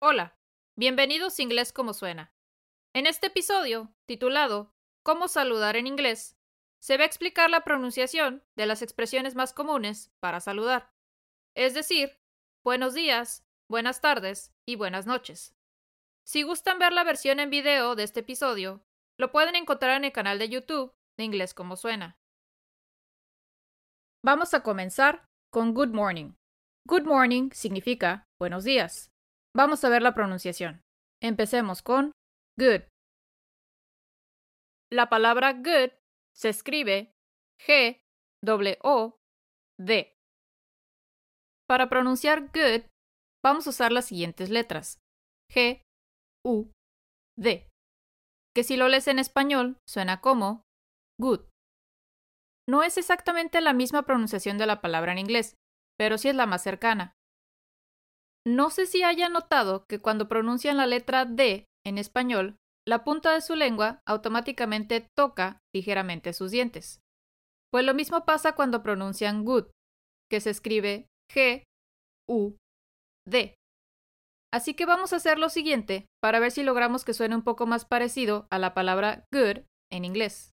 Hola, bienvenidos a Inglés como suena. En este episodio, titulado Cómo saludar en inglés, se va a explicar la pronunciación de las expresiones más comunes para saludar, es decir, buenos días, buenas tardes y buenas noches. Si gustan ver la versión en video de este episodio, lo pueden encontrar en el canal de YouTube de Inglés como suena. Vamos a comenzar con good morning. Good morning significa buenos días. Vamos a ver la pronunciación. Empecemos con good. La palabra good se escribe G O D. Para pronunciar good, vamos a usar las siguientes letras: G U D, que si lo lees en español suena como good. No es exactamente la misma pronunciación de la palabra en inglés, pero sí es la más cercana. No sé si haya notado que cuando pronuncian la letra D en español, la punta de su lengua automáticamente toca ligeramente sus dientes. Pues lo mismo pasa cuando pronuncian good, que se escribe G, U, D. Así que vamos a hacer lo siguiente para ver si logramos que suene un poco más parecido a la palabra good en inglés.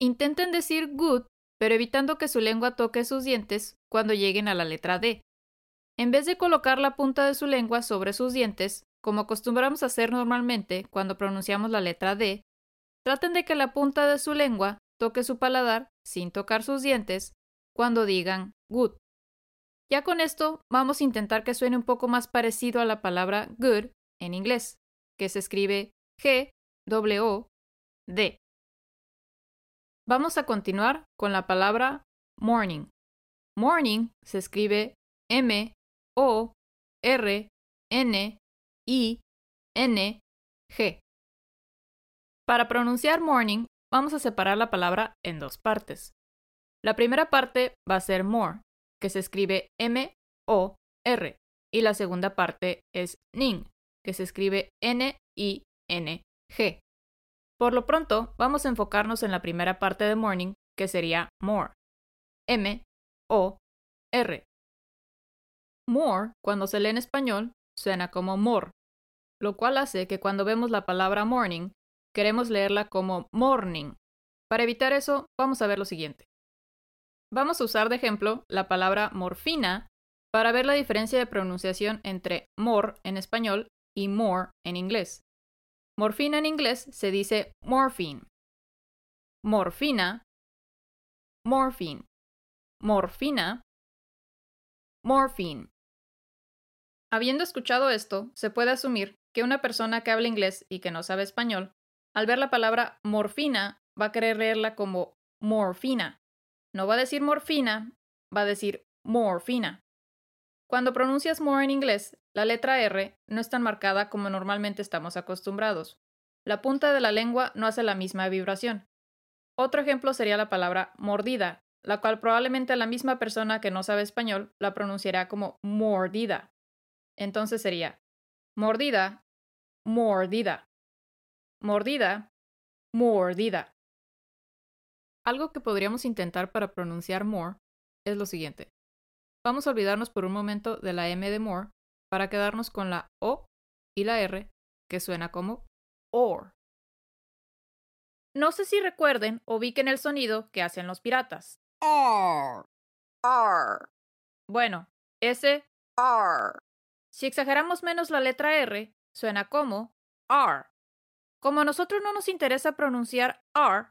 Intenten decir good, pero evitando que su lengua toque sus dientes cuando lleguen a la letra D. En vez de colocar la punta de su lengua sobre sus dientes, como acostumbramos a hacer normalmente cuando pronunciamos la letra D, traten de que la punta de su lengua toque su paladar sin tocar sus dientes cuando digan good. Ya con esto vamos a intentar que suene un poco más parecido a la palabra good en inglés, que se escribe G W D. Vamos a continuar con la palabra morning. Morning se escribe M o, R, N, I, N, G. Para pronunciar morning, vamos a separar la palabra en dos partes. La primera parte va a ser more, que se escribe M, O, R, y la segunda parte es ning, que se escribe N, I, N, G. Por lo pronto, vamos a enfocarnos en la primera parte de morning, que sería more. M, O, R. More, cuando se lee en español, suena como more, lo cual hace que cuando vemos la palabra morning, queremos leerla como morning. Para evitar eso, vamos a ver lo siguiente. Vamos a usar de ejemplo la palabra morfina para ver la diferencia de pronunciación entre more en español y more en inglés. Morfina en inglés se dice morphine. Morfina, morphine. Morfina, morphine. Habiendo escuchado esto, se puede asumir que una persona que habla inglés y que no sabe español, al ver la palabra morfina, va a querer leerla como morfina. No va a decir morfina, va a decir morfina. Cuando pronuncias more en inglés, la letra R no es tan marcada como normalmente estamos acostumbrados. La punta de la lengua no hace la misma vibración. Otro ejemplo sería la palabra mordida, la cual probablemente la misma persona que no sabe español la pronunciará como mordida. Entonces sería mordida, mordida. Mordida, mordida. Algo que podríamos intentar para pronunciar more es lo siguiente. Vamos a olvidarnos por un momento de la M de more para quedarnos con la O y la R que suena como or. No sé si recuerden o ubiquen el sonido que hacen los piratas. R. R. Bueno, ese R. Si exageramos menos la letra R, suena como R. Como a nosotros no nos interesa pronunciar R,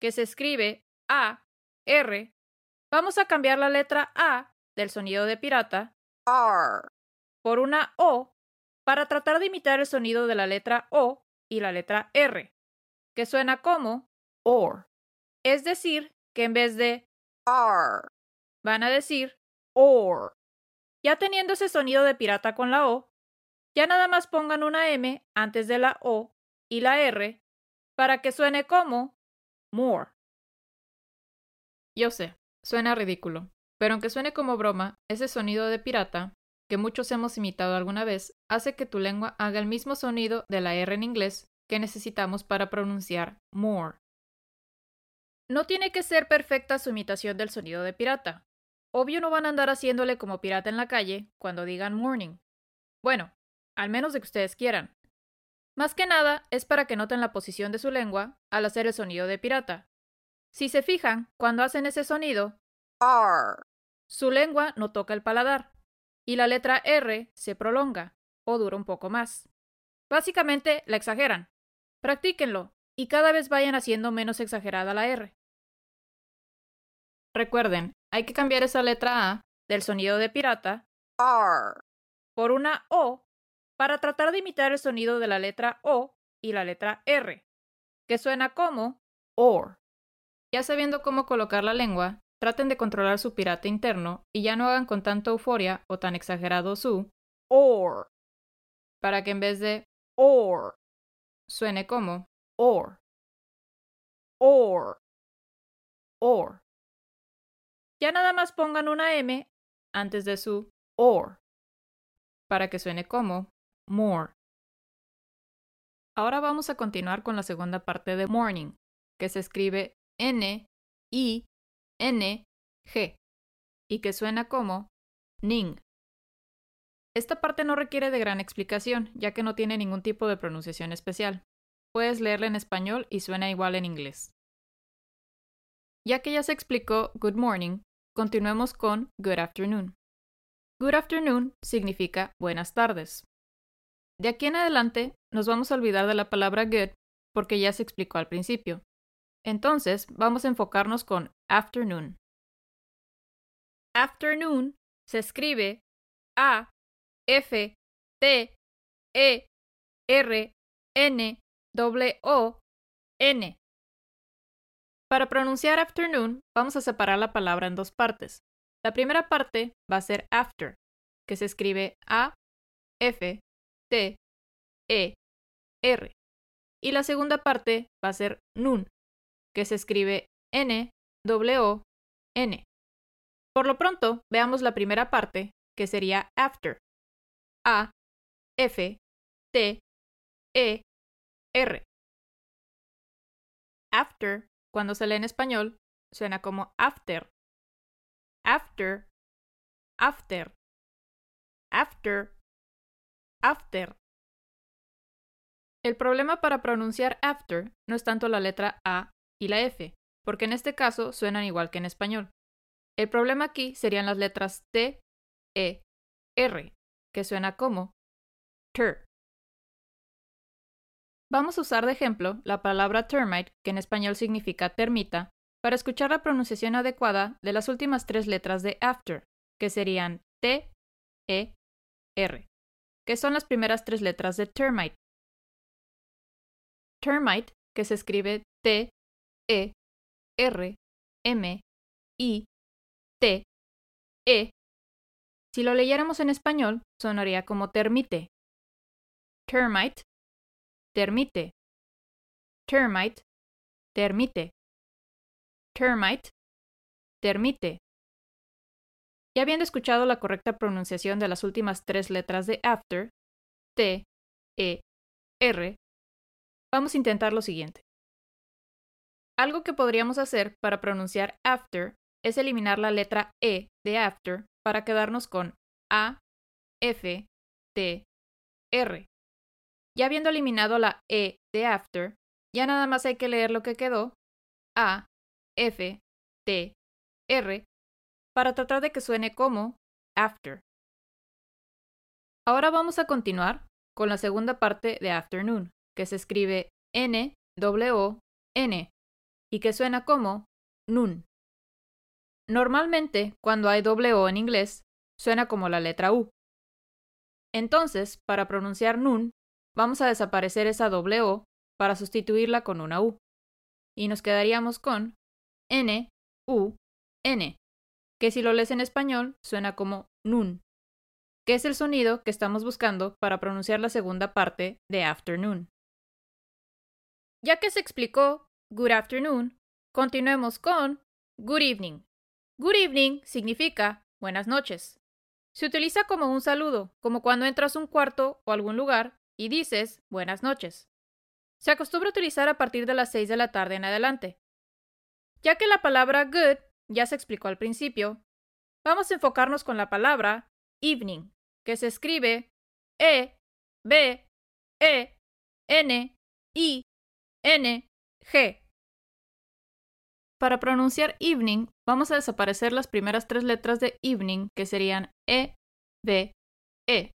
que se escribe A, R, vamos a cambiar la letra A del sonido de pirata R. por una O para tratar de imitar el sonido de la letra O y la letra R, que suena como Or. Es decir, que en vez de R. van a decir OR. Ya teniendo ese sonido de pirata con la O, ya nada más pongan una M antes de la O y la R para que suene como more. Yo sé, suena ridículo, pero aunque suene como broma, ese sonido de pirata, que muchos hemos imitado alguna vez, hace que tu lengua haga el mismo sonido de la R en inglés que necesitamos para pronunciar more. No tiene que ser perfecta su imitación del sonido de pirata, Obvio no van a andar haciéndole como pirata en la calle cuando digan morning. Bueno, al menos de que ustedes quieran. Más que nada es para que noten la posición de su lengua al hacer el sonido de pirata. Si se fijan, cuando hacen ese sonido, R, su lengua no toca el paladar y la letra R se prolonga o dura un poco más. Básicamente la exageran. Practíquenlo y cada vez vayan haciendo menos exagerada la R. Recuerden, hay que cambiar esa letra A del sonido de pirata R, por una O para tratar de imitar el sonido de la letra O y la letra R, que suena como OR. Ya sabiendo cómo colocar la lengua, traten de controlar su pirata interno y ya no hagan con tanta euforia o tan exagerado su OR, para que en vez de OR suene como OR. OR. OR. Ya nada más pongan una M antes de su OR, para que suene como more. Ahora vamos a continuar con la segunda parte de morning, que se escribe N, I, N, G, y que suena como ning. Esta parte no requiere de gran explicación, ya que no tiene ningún tipo de pronunciación especial. Puedes leerla en español y suena igual en inglés. Ya que ya se explicó good morning, continuemos con good afternoon. Good afternoon significa buenas tardes. De aquí en adelante nos vamos a olvidar de la palabra good porque ya se explicó al principio. Entonces vamos a enfocarnos con afternoon. Afternoon se escribe A, F, T, E, R, N, W, O, N. Para pronunciar afternoon vamos a separar la palabra en dos partes. La primera parte va a ser after, que se escribe A, F, T, E, R. Y la segunda parte va a ser noon, que se escribe N, W, N. Por lo pronto, veamos la primera parte, que sería after. A, F, T, E, R. After, cuando se lee en español, suena como after. After, after, after, after. El problema para pronunciar after no es tanto la letra A y la F, porque en este caso suenan igual que en español. El problema aquí serían las letras T, E, R, que suena como ter. Vamos a usar de ejemplo la palabra termite, que en español significa termita, para escuchar la pronunciación adecuada de las últimas tres letras de after, que serían T, E, R, que son las primeras tres letras de termite. Termite, que se escribe T, E, R, M, I, T, E. Si lo leyéramos en español, sonaría como termite. Termite, termite. Termite, termite. Termite, termite. Ya habiendo escuchado la correcta pronunciación de las últimas tres letras de after, T, E, R, vamos a intentar lo siguiente. Algo que podríamos hacer para pronunciar after es eliminar la letra E de after para quedarnos con A, F, T, R. Ya habiendo eliminado la E de after, ya nada más hay que leer lo que quedó, A, F, T, R, para tratar de que suene como after. Ahora vamos a continuar con la segunda parte de afternoon, que se escribe N, W, N, y que suena como noon. Normalmente, cuando hay O en inglés, suena como la letra U. Entonces, para pronunciar noon, vamos a desaparecer esa doble O para sustituirla con una U. Y nos quedaríamos con N, U, N, que si lo lees en español suena como nun, que es el sonido que estamos buscando para pronunciar la segunda parte de afternoon. Ya que se explicó good afternoon, continuemos con good evening. Good evening significa buenas noches. Se utiliza como un saludo, como cuando entras a un cuarto o algún lugar y dices buenas noches. Se acostumbra utilizar a partir de las 6 de la tarde en adelante. Ya que la palabra good ya se explicó al principio, vamos a enfocarnos con la palabra evening, que se escribe E, B, E, N, I, N, G. Para pronunciar evening, vamos a desaparecer las primeras tres letras de evening, que serían E, B, E,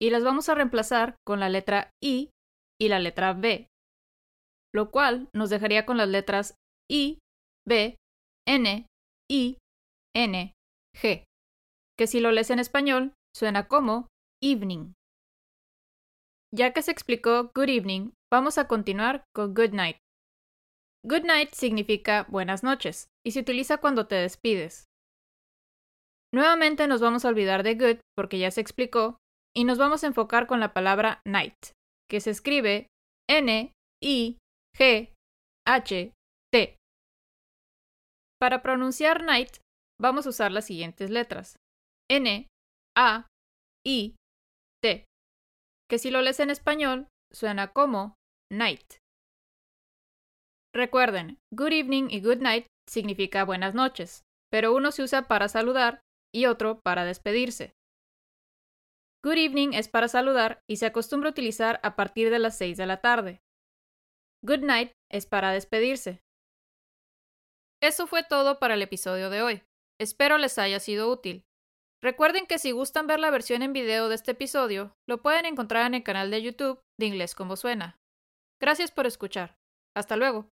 y las vamos a reemplazar con la letra I y la letra B, lo cual nos dejaría con las letras I, B, N, I, N, G, que si lo lees en español suena como evening. Ya que se explicó good evening, vamos a continuar con good night. Good night significa buenas noches y se utiliza cuando te despides. Nuevamente nos vamos a olvidar de good porque ya se explicó y nos vamos a enfocar con la palabra night, que se escribe N, I, G, H, T. Para pronunciar night vamos a usar las siguientes letras. N, A, I, T, que si lo lees en español suena como night. Recuerden, good evening y good night significa buenas noches, pero uno se usa para saludar y otro para despedirse. Good evening es para saludar y se acostumbra utilizar a partir de las 6 de la tarde. Good night es para despedirse. Eso fue todo para el episodio de hoy. Espero les haya sido útil. Recuerden que si gustan ver la versión en video de este episodio, lo pueden encontrar en el canal de YouTube de Inglés como Suena. Gracias por escuchar. Hasta luego.